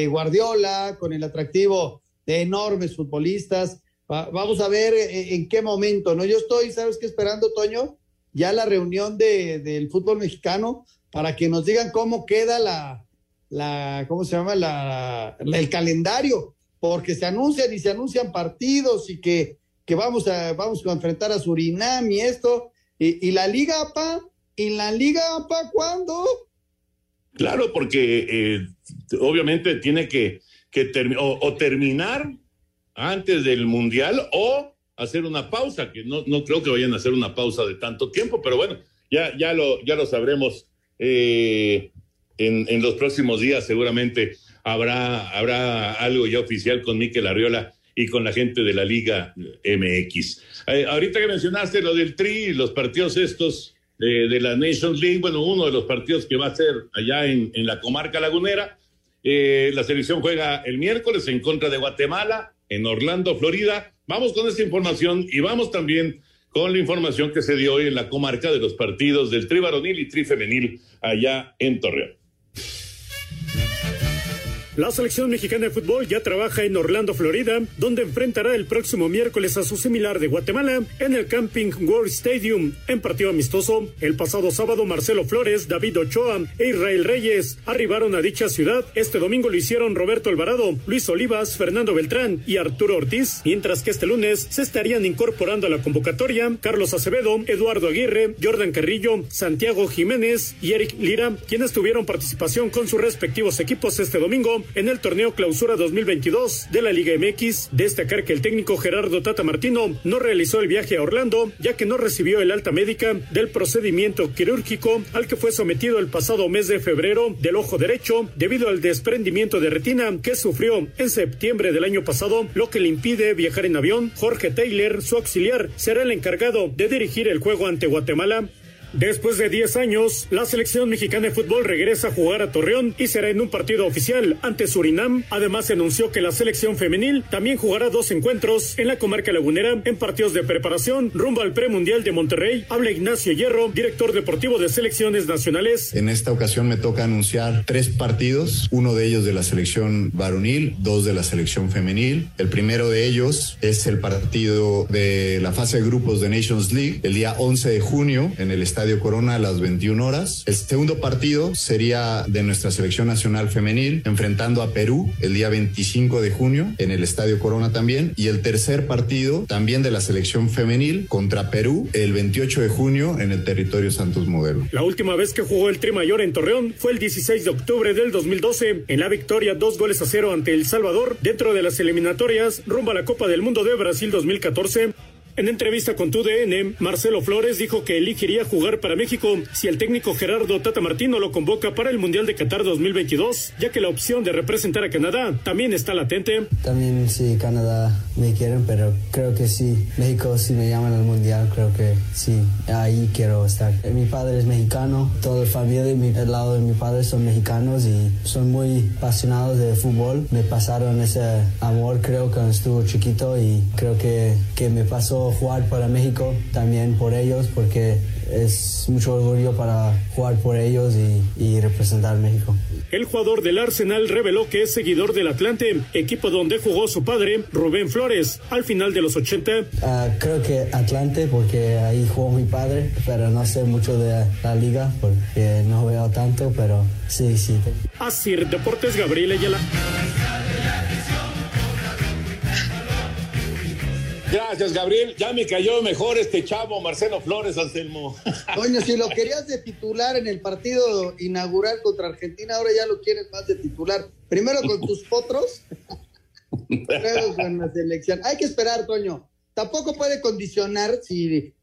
Guardiola, con el atractivo de enormes futbolistas. Va- vamos a ver eh, en qué momento, ¿no? Yo estoy, ¿sabes qué? Esperando, Toño, ya la reunión de, del fútbol mexicano para que nos digan cómo queda la, la ¿cómo se llama? La, la- el calendario, porque se anuncian y se anuncian partidos y que, que vamos, a, vamos a enfrentar a Surinam y esto, y, y la Liga APA, ¿y la Liga APA cuándo? Claro, porque eh, obviamente tiene que, que o terminar antes del Mundial o hacer una pausa, que no, no creo que vayan a hacer una pausa de tanto tiempo, pero bueno, ya, ya, lo, ya lo sabremos eh, en, en los próximos días, seguramente habrá, habrá algo ya oficial con Miquel Arriola y con la gente de la Liga MX. Eh, ahorita que mencionaste lo del Tri, los partidos estos de, de la Nations League, bueno, uno de los partidos que va a ser allá en, en la comarca lagunera. Eh, la selección juega el miércoles en contra de Guatemala, en Orlando, Florida. Vamos con esta información y vamos también con la información que se dio hoy en la comarca de los partidos del tri varonil y tri femenil allá en Torreón. La selección mexicana de fútbol ya trabaja en Orlando, Florida, donde enfrentará el próximo miércoles a su similar de Guatemala en el Camping World Stadium en partido amistoso. El pasado sábado Marcelo Flores, David Ochoa e Israel Reyes arribaron a dicha ciudad. Este domingo lo hicieron Roberto Alvarado, Luis Olivas, Fernando Beltrán y Arturo Ortiz, mientras que este lunes se estarían incorporando a la convocatoria Carlos Acevedo, Eduardo Aguirre, Jordan Carrillo, Santiago Jiménez y Eric Lira, quienes tuvieron participación con sus respectivos equipos este domingo en el torneo Clausura 2022 de la Liga MX. Destacar que el técnico Gerardo Tata Martino no realizó el viaje a Orlando, ya que no recibió el alta médica del procedimiento quirúrgico al que fue sometido el pasado mes de febrero del ojo derecho debido al desprendimiento de retina que sufrió en septiembre del año pasado, lo que le impide viajar en avión. Jorge Taylor, su auxiliar, será el encargado de dirigir el juego ante Guatemala. Después de 10 años, la selección mexicana de fútbol regresa a jugar a Torreón y será en un partido oficial ante Surinam. Además, anunció que la selección femenil también jugará dos encuentros en la comarca lagunera en partidos de preparación rumbo al premundial de Monterrey. Habla Ignacio Hierro, director deportivo de selecciones nacionales. En esta ocasión me toca anunciar tres partidos, uno de ellos de la selección varonil, dos de la selección femenil. El primero de ellos es el partido de la fase de grupos de Nations League el día 11 de junio en el Estadio Corona a las 21 horas. El segundo partido sería de nuestra selección nacional femenil enfrentando a Perú el día 25 de junio en el Estadio Corona también. Y el tercer partido también de la selección femenil contra Perú el 28 de junio en el territorio Santos Modelo. La última vez que jugó el Tri Mayor en Torreón fue el 16 de octubre del 2012 en la victoria dos goles a cero ante El Salvador dentro de las eliminatorias rumbo a la Copa del Mundo de Brasil 2014. En entrevista con TUDN, Marcelo Flores dijo que elegiría jugar para México si el técnico Gerardo Tata Martino lo convoca para el Mundial de Qatar 2022, ya que la opción de representar a Canadá también está latente. También sí, Canadá me quieren, pero creo que sí, México si me llaman al Mundial, creo que sí, ahí quiero estar. Mi padre es mexicano, toda la familia de mi, el lado de mi padre son mexicanos y son muy apasionados de fútbol. Me pasaron ese amor creo cuando estuve chiquito y creo que, que me pasó jugar para México también por ellos porque es mucho orgullo para jugar por ellos y, y, representar México. El jugador del Arsenal reveló que es seguidor del Atlante, equipo donde jugó su padre, Rubén Flores, al final de los 80. Uh, creo que Atlante, porque ahí jugó mi padre, pero no sé mucho de la liga porque no veo tanto, pero sí, sí. Así, Deportes Gabriel Ayala. Gracias, Gabriel. Ya me cayó mejor este chavo, Marcelo Flores, Anselmo. Coño, si lo querías de titular en el partido inaugural contra Argentina, ahora ya lo quieres más de titular. Primero con tus potros, luego con la selección. Hay que esperar, Toño. Tampoco puede condicionar si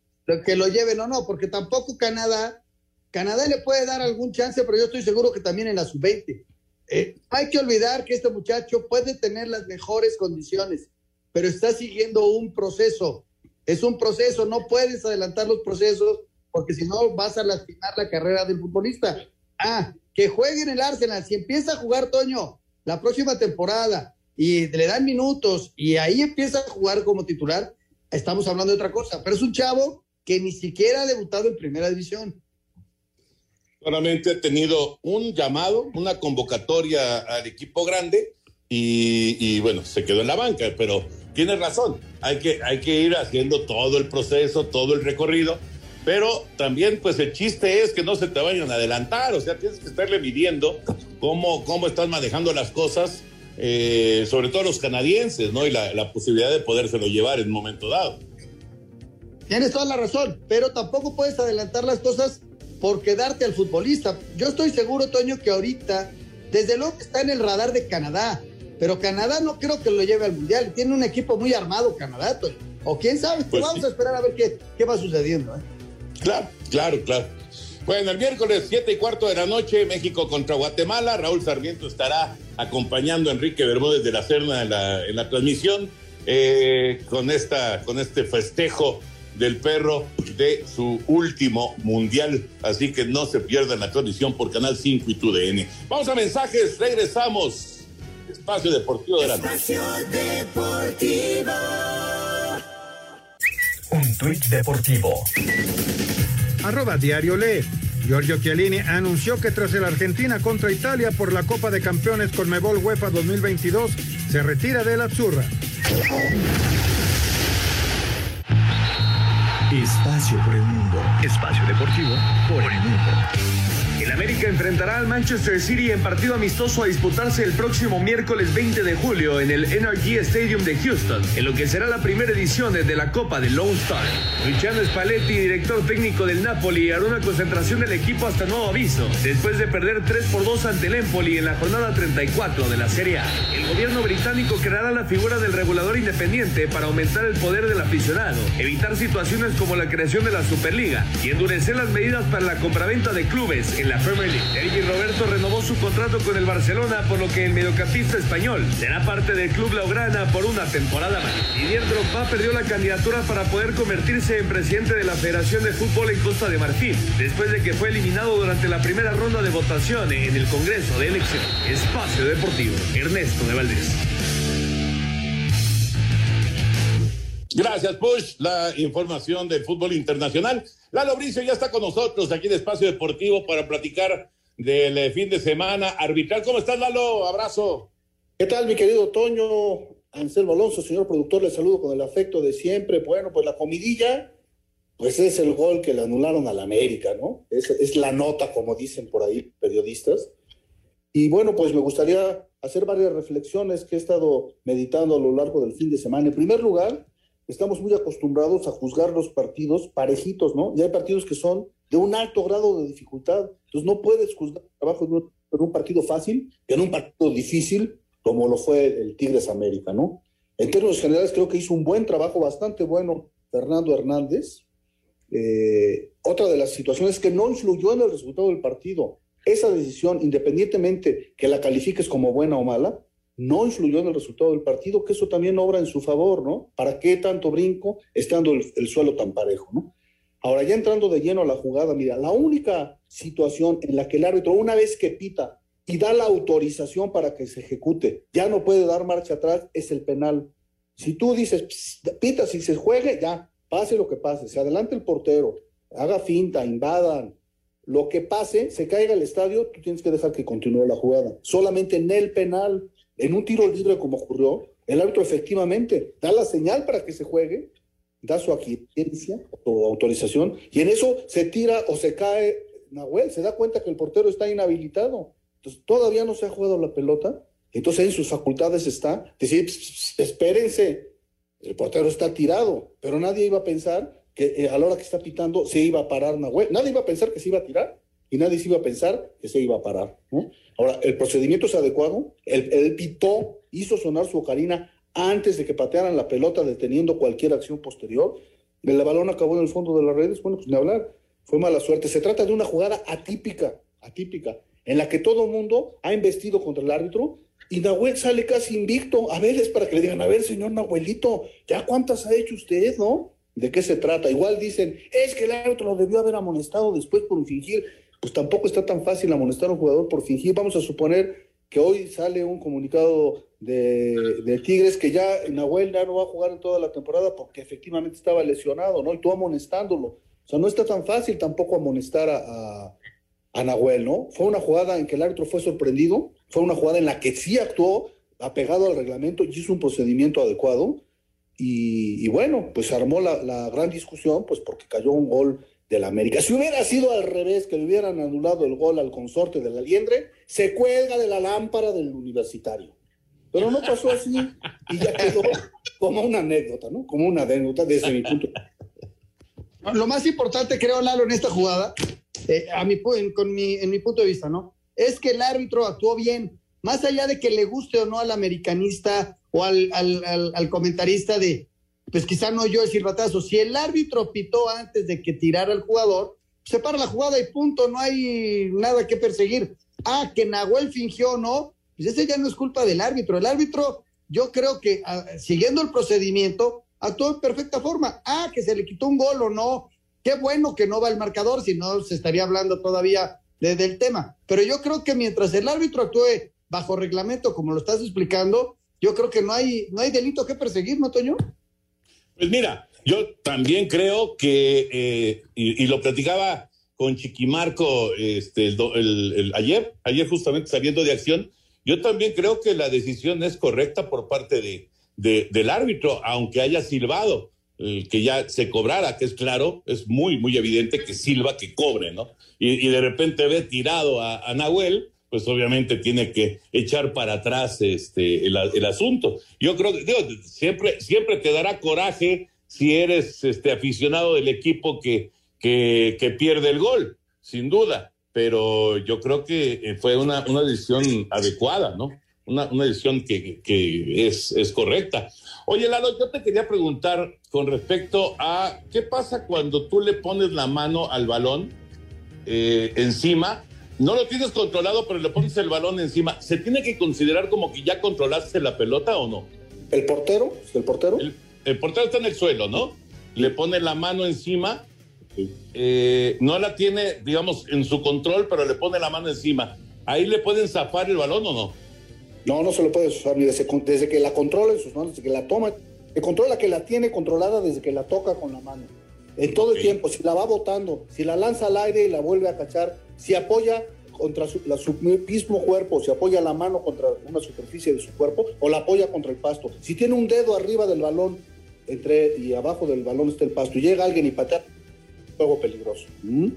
que lo lleven o no, porque tampoco Canadá, Canadá le puede dar algún chance, pero yo estoy seguro que también en la sub-20. Eh, hay que olvidar que este muchacho puede tener las mejores condiciones pero está siguiendo un proceso. Es un proceso, no puedes adelantar los procesos porque si no vas a lastimar la carrera del futbolista. Ah, que juegue en el Arsenal. Si empieza a jugar Toño la próxima temporada y le dan minutos y ahí empieza a jugar como titular, estamos hablando de otra cosa. Pero es un chavo que ni siquiera ha debutado en primera división. Solamente ha tenido un llamado, una convocatoria al equipo grande y, bueno, se quedó en la banca, pero tienes razón, hay que, hay que ir haciendo todo el proceso, todo el recorrido, pero también pues el chiste es que no se te vayan a adelantar, o sea, tienes que estarle midiendo cómo, cómo estás manejando las cosas, eh, sobre todo los canadienses, ¿no? Y la, la posibilidad de podérselo llevar en un momento dado. Tienes toda la razón, pero tampoco puedes adelantar las cosas por quedarte al futbolista. Yo estoy seguro, Toño, que ahorita, desde luego está en el radar de Canadá, pero Canadá no creo que lo lleve al Mundial. Tiene un equipo muy armado Canadá, Toño. O quién sabe, pues vamos sí. a esperar a ver qué, qué va sucediendo. ¿eh? Claro, claro, claro. Bueno, el miércoles 7 y cuarto de la noche, México contra Guatemala. Raúl Sarmiento estará acompañando a Enrique Bermúdez de la Serna en la, en la transmisión eh, con, esta, con este festejo del perro de su último mundial. Así que no se pierdan la transmisión por Canal 5 y TUDN. Vamos a mensajes, regresamos. Espacio Deportivo de la Espacio Deportivo. Un tuit deportivo. Arroba Diario Lee. Giorgio Chiellini anunció que tras el Argentina contra Italia por la Copa de Campeones con Mebol UEFA 2022 se retira de la Azzurra. Espacio por el mundo. Espacio deportivo por el mundo. América enfrentará al Manchester City en partido amistoso a disputarse el próximo miércoles 20 de julio en el NRG Stadium de Houston, en lo que será la primera edición de la Copa de Lone Star. Luciano Spalletti, director técnico del Napoli, hará una concentración del equipo hasta nuevo aviso, después de perder 3 por 2 ante el Empoli en la jornada 34 de la Serie A. El gobierno británico creará la figura del regulador independiente para aumentar el poder del aficionado, evitar situaciones como la creación de la Superliga y endurecer las medidas para la compraventa de clubes en la Premier Eric Roberto renovó su contrato con el Barcelona, por lo que el mediocampista español será parte del club Blaugrana por una temporada más. Didier Drogba perdió la candidatura para poder convertirse en presidente de la Federación de Fútbol en Costa de Marfil, después de que fue eliminado durante la primera ronda de votación en el Congreso de Elección. Espacio Deportivo, Ernesto de Valdés. Gracias, Push. La información del fútbol internacional. Lalo Bricio ya está con nosotros aquí en Espacio Deportivo para platicar del eh, fin de semana arbitral. ¿Cómo estás, Lalo? Abrazo. ¿Qué tal, mi querido Toño? Anselmo Alonso, señor productor, le saludo con el afecto de siempre. Bueno, pues la comidilla, pues es el gol que le anularon al América, ¿no? Es, es la nota, como dicen por ahí periodistas. Y bueno, pues me gustaría hacer varias reflexiones que he estado meditando a lo largo del fin de semana. En primer lugar, estamos muy acostumbrados a juzgar los partidos parejitos, ¿no? Y hay partidos que son de un alto grado de dificultad. Entonces no puedes juzgar el trabajo en un, partido fácil en un partido difícil como lo fue el Tigres América, ¿no? En términos generales creo que hizo un buen trabajo, bastante bueno Fernando Hernández. Eh, otra de las situaciones que no influyó en el resultado del partido, esa decisión, independientemente que la califiques como buena o mala, no influyó en el resultado del partido, que eso también obra en su favor, ¿no? ¿Para qué tanto brinco estando el, el, suelo tan parejo, ¿no? Ahora, ya entrando de lleno a la jugada, mira, la única situación en la que el árbitro, una vez que pita y da la autorización para que se ejecute, ya no puede dar marcha atrás, es el penal. Si tú dices, pita, si se juegue, ya, pase lo que pase, se adelante el portero, haga finta, invadan, lo que pase, se caiga el estadio, tú tienes que dejar que continúe la jugada. Solamente en el penal, en un tiro libre como ocurrió, el árbitro efectivamente da la señal para que se juegue, da su aquiescencia o autorización, y en eso se tira o se cae Nahuel, se da cuenta que el portero está inhabilitado. Entonces, todavía no se ha jugado la pelota, entonces en sus facultades está decir, espérense, el portero está tirado, pero nadie iba a pensar que eh, a la hora que está pitando se iba a parar Nahuel, nadie iba a pensar que se iba a tirar y nadie se iba a pensar que se iba a parar. Ahora, el procedimiento es adecuado, él, él pitó, hizo sonar su ocarina antes de que patearan la pelota deteniendo cualquier acción posterior, el balón acabó en el fondo de las redes, bueno, pues ni hablar, fue mala suerte. Se trata de una jugada atípica, atípica, en la que todo el mundo ha investido contra el árbitro y Nahuel sale casi invicto. A ver, es para que le digan, a ver, señor Nahuelito, ¿ya cuántas ha hecho usted, no? ¿De qué se trata? Igual dicen, es que el árbitro lo debió haber amonestado después por fingir. Pues tampoco está tan fácil amonestar a un jugador por fingir. Vamos a suponer que hoy sale un comunicado de, de, Tigres que ya Nahuel ya no va a jugar en toda la temporada porque efectivamente estaba lesionado, ¿no? Y tú amonestándolo. O sea, no está tan fácil tampoco amonestar a, a, Nahuel, ¿no? Fue una jugada en que el árbitro fue sorprendido, fue una jugada en la que sí actuó apegado al reglamento y hizo un procedimiento adecuado. Y, y bueno, pues armó la, la, gran discusión, pues porque cayó un gol del América. Si hubiera sido al revés, que le hubieran anulado el gol al consorte de la Liendre, se cuelga de la lámpara del universitario. Pero no pasó así y ya quedó como una anécdota, ¿no? Como una anécdota desde mi punto. Lo más importante, creo, Lalo, en esta jugada, eh, a mi, en, con mi, en mi punto de vista, ¿no? Es que el árbitro actuó bien. Más allá de que le guste o no al americanista o al, al, al comentarista de, pues quizá no yo el silbatazo. Si el árbitro pitó antes de que tirara el jugador, se para la jugada y punto, no hay nada que perseguir. Ah, que Nahuel fingió, ¿no? Pues ese ya no es culpa del árbitro. El árbitro, yo creo que ah, siguiendo el procedimiento, actuó en perfecta forma. Ah, que se le quitó un gol o no. Qué bueno que no va el marcador, si no se estaría hablando todavía de, del tema. Pero yo creo que mientras el árbitro actúe bajo reglamento, como lo estás explicando, yo creo que no hay, no hay delito que perseguir, ¿no, Toño? Pues mira, yo también creo que, eh, y, lo platicaba con Chiquimarco este, el, el, el, ayer, ayer justamente saliendo de acción, yo también creo que la decisión es correcta por parte de, de, del árbitro, aunque haya silbado, que ya se cobrara, que es claro, es muy, muy evidente que silba, que cobre, ¿no? Y, y de repente ve tirado a Nahuel, pues obviamente tiene que echar para atrás este el, el, asunto. Yo creo que digo, siempre, siempre te dará coraje si eres este aficionado del equipo que, que, que pierde el gol, sin duda. Pero yo creo que fue una, una decisión adecuada, ¿no? Una, una decisión que, que es, es correcta. Oye, Lalo, yo te quería preguntar con respecto a qué pasa cuando tú le pones la mano al balón eh, encima no lo tienes controlado, pero le pones el balón encima, ¿se tiene que considerar como que ya controlaste la pelota o no? ¿El portero? ¿El portero? El, portero está en el suelo, ¿no? Le pone la mano encima, eh, no la tiene, digamos, en su control, pero le pone la mano encima. ¿Ahí le pueden zafar el balón o no? No, no se lo puede zafar ni desde, desde que la controla en sus manos, desde que la toma. El controla que la tiene controlada desde que la toca con la mano. En todo el tiempo, si la va botando, si la lanza al aire y la vuelve a cachar, si apoya contra su, mismo cuerpo, si apoya la mano contra una superficie de su cuerpo o la apoya contra el pasto. Si tiene un dedo arriba del balón entre y abajo del balón está el pasto y llega alguien y patea, juego peligroso. ¿Mm?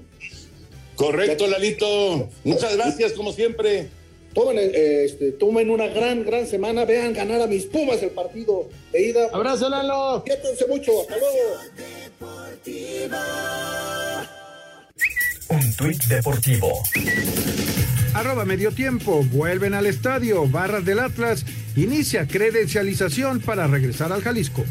Correcto, Lalito. Muchas gracias, como siempre. Tomen, eh, este, tomen una gran, gran semana. Vean ganar a mis Pumas el partido de ida. Abrazo, Lalo. Quédense mucho. Hasta luego. Tuit deportivo. Arroba medio tiempo. Vuelven al estadio. Barras del Atlas. Inicia credencialización para regresar al Jalisco.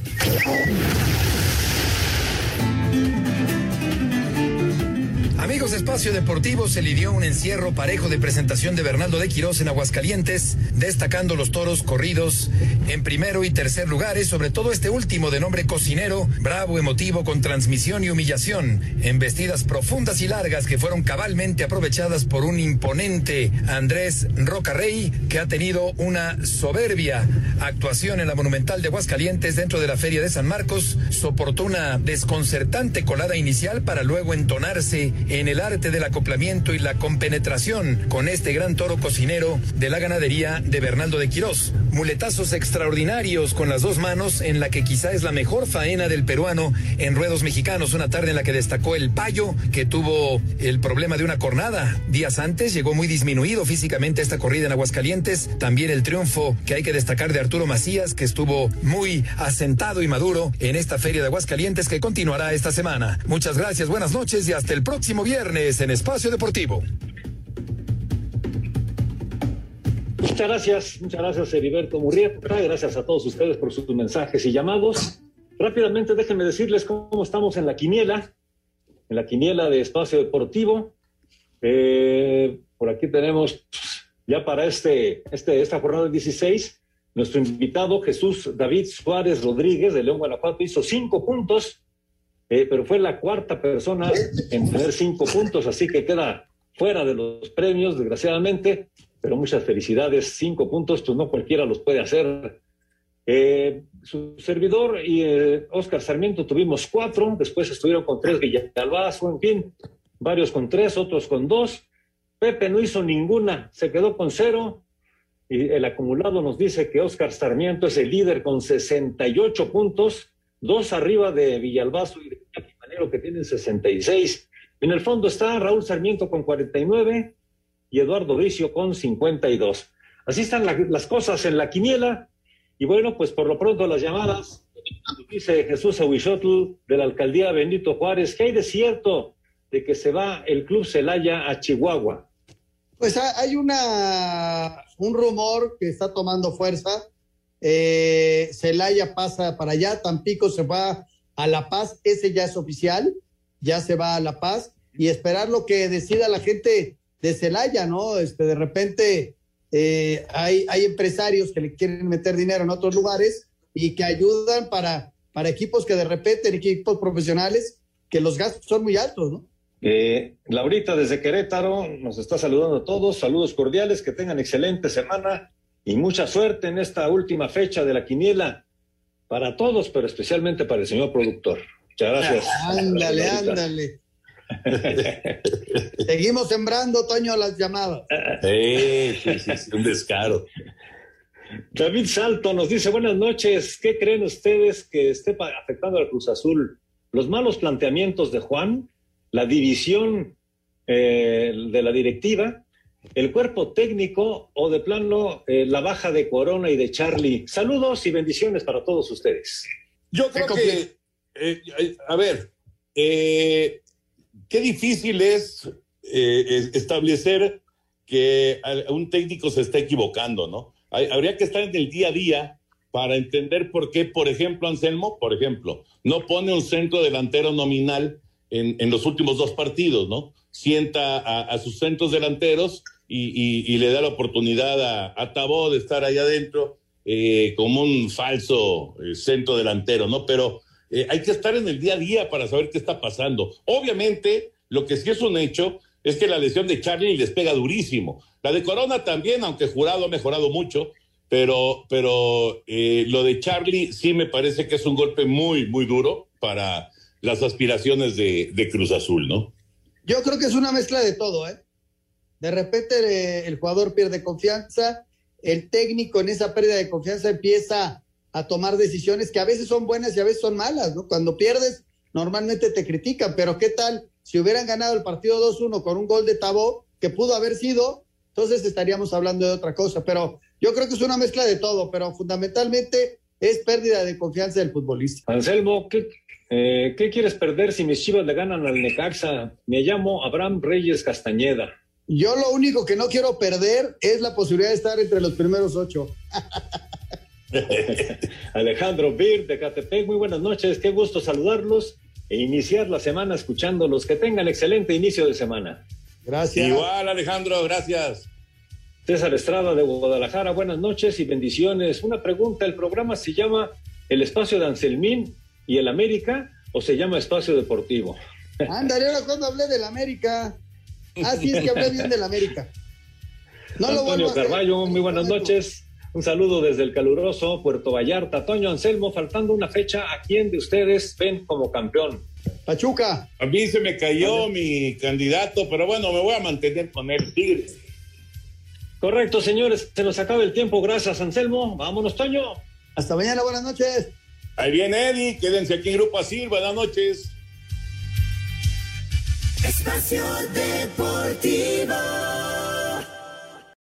Espacio Deportivo, se lidió un encierro parejo de presentación de Bernardo de Quirós en Aguascalientes, destacando los toros corridos en primero y tercer lugares, sobre todo este último de nombre cocinero, bravo, emotivo, con transmisión y humillación, en vestidas profundas y largas que fueron cabalmente aprovechadas por un imponente Andrés Rocarrey, que ha tenido una soberbia actuación en la Monumental de Aguascalientes dentro de la Feria de San Marcos, soportó una desconcertante colada inicial para luego entonarse en el arte del acoplamiento y la compenetración con este gran toro cocinero de la ganadería de Bernaldo de Quirós. Muletazos extraordinarios con las dos manos en la que quizá es la mejor faena del peruano en ruedos mexicanos. Una tarde en la que destacó el payo, que tuvo el problema de una cornada. Días antes llegó muy disminuido físicamente esta corrida en Aguascalientes. También el triunfo que hay que destacar de Arturo Macías, que estuvo muy asentado y maduro en esta feria de Aguascalientes que continuará esta semana. Muchas gracias, buenas noches y hasta el próximo viernes en Espacio Deportivo. Muchas gracias, muchas gracias Heriberto Murrieta, gracias a todos ustedes por sus mensajes y llamados. Rápidamente déjenme decirles cómo estamos en la quiniela, en la quiniela de Espacio Deportivo. Eh, por aquí tenemos ya para este, este, esta jornada 16, nuestro invitado Jesús David Suárez Rodríguez de León, Guanajuato, hizo cinco puntos eh, pero fue la cuarta persona en tener cinco puntos, así que queda fuera de los premios, desgraciadamente, pero muchas felicidades, cinco puntos, pues no cualquiera los puede hacer. Eh, su servidor y Oscar eh, Sarmiento tuvimos cuatro, después estuvieron con tres Villalbazo, en fin, varios con tres, otros con dos. Pepe no hizo ninguna, se quedó con cero. Y el acumulado nos dice que Oscar Sarmiento es el líder con 68 puntos dos arriba de Villalbazo y de Que tienen 66. En el fondo está Raúl Sarmiento con 49 y Eduardo Vicio con 52. Así están las cosas en la quiniela. Y bueno, pues por lo pronto las llamadas, dice Jesús Ahuichotl de la alcaldía Benito Juárez, que hay de cierto de que se va el Club Celaya a Chihuahua. Pues hay una, un rumor que está tomando fuerza eh, Celaya pasa para allá, Tampico se va a La Paz, ese ya es oficial, ya se va a La Paz y esperar lo que decida la gente de Celaya, ¿no? Este, de repente eh, hay, hay empresarios que le quieren meter dinero en otros lugares y que ayudan para, para equipos que de repente, en equipos profesionales, que los gastos son muy altos, ¿no? Eh, Laurita desde Querétaro nos está saludando a todos, saludos cordiales, que tengan excelente semana y mucha suerte en esta última fecha de la quiniela para todos, pero especialmente para el señor productor. Muchas gracias. Ándale, ándale. Seguimos sembrando, Toño, las llamadas. Sí, sí, sí, un descaro. David Salto nos dice, buenas noches, ¿qué creen ustedes que esté afectando al Cruz Azul? ¿Los malos planteamientos de Juan? ¿La división eh, de la directiva? El cuerpo técnico o de plano eh, la baja de Corona y de Charlie. Saludos y bendiciones para todos ustedes. Yo creo que, eh, a ver, eh, qué difícil es establecer que un técnico se está equivocando, ¿no? habría que estar en el día a día para entender por qué, por ejemplo, Anselmo, por ejemplo, no pone un centro delantero nominal en, los últimos dos partidos, ¿no? Sienta a, sus centros delanteros y, le da la oportunidad a, a Tabó de estar ahí adentro eh, como un falso eh, centro delantero, ¿no? Pero eh, hay que estar en el día a día para saber qué está pasando. Obviamente, lo que sí es un hecho es que la lesión de Charlie les pega durísimo. La de Corona también, aunque jurado ha mejorado mucho, pero, pero lo de Charlie sí me parece que es un golpe muy, muy duro para las aspiraciones de, de Cruz Azul, ¿no? Yo creo que es una mezcla de todo, ¿eh? De repente el jugador pierde confianza, el técnico en esa pérdida de confianza empieza a tomar decisiones que a veces son buenas y a veces son malas, ¿no? Cuando pierdes, normalmente te critican, pero ¿qué tal si hubieran ganado el partido 2-1 con un gol de Tabó, que pudo haber sido, entonces estaríamos hablando de otra cosa, pero yo creo que es una mezcla de todo, pero fundamentalmente es pérdida de confianza del futbolista. Anselmo, ¿qué, eh, ¿qué quieres perder si mis chivas le ganan al Necaxa? Me llamo Abraham Reyes Castañeda. Yo lo único que no quiero perder es la posibilidad de estar entre los primeros ocho. Alejandro Bir de Catepec, muy buenas noches, qué gusto saludarlos e iniciar la semana escuchándolos. Que tengan excelente inicio de semana. Gracias. Igual, Alejandro, gracias. César Estrada de Guadalajara, buenas noches y bendiciones. Una pregunta, ¿el programa se llama El Espacio de Anselmín y el América o se llama Espacio Deportivo? Ándale, ahora cuando hablé del América. Así es que hablé bien del América. No Antonio Carballo, muy buenas noches. Un saludo desde el caluroso Puerto Vallarta. Toño Anselmo, faltando una fecha, ¿a quién de ustedes ven como campeón? Pachuca. A mí se me cayó mi candidato, pero bueno, me voy a mantener con el Tigre. Correcto, señores. Se nos acaba el tiempo. Gracias, Anselmo. Vámonos, Toño. Hasta mañana. Buenas noches. Ahí viene Eddie. Quédense aquí en Grupo Asir. Buenas noches. Espacio Deportivo.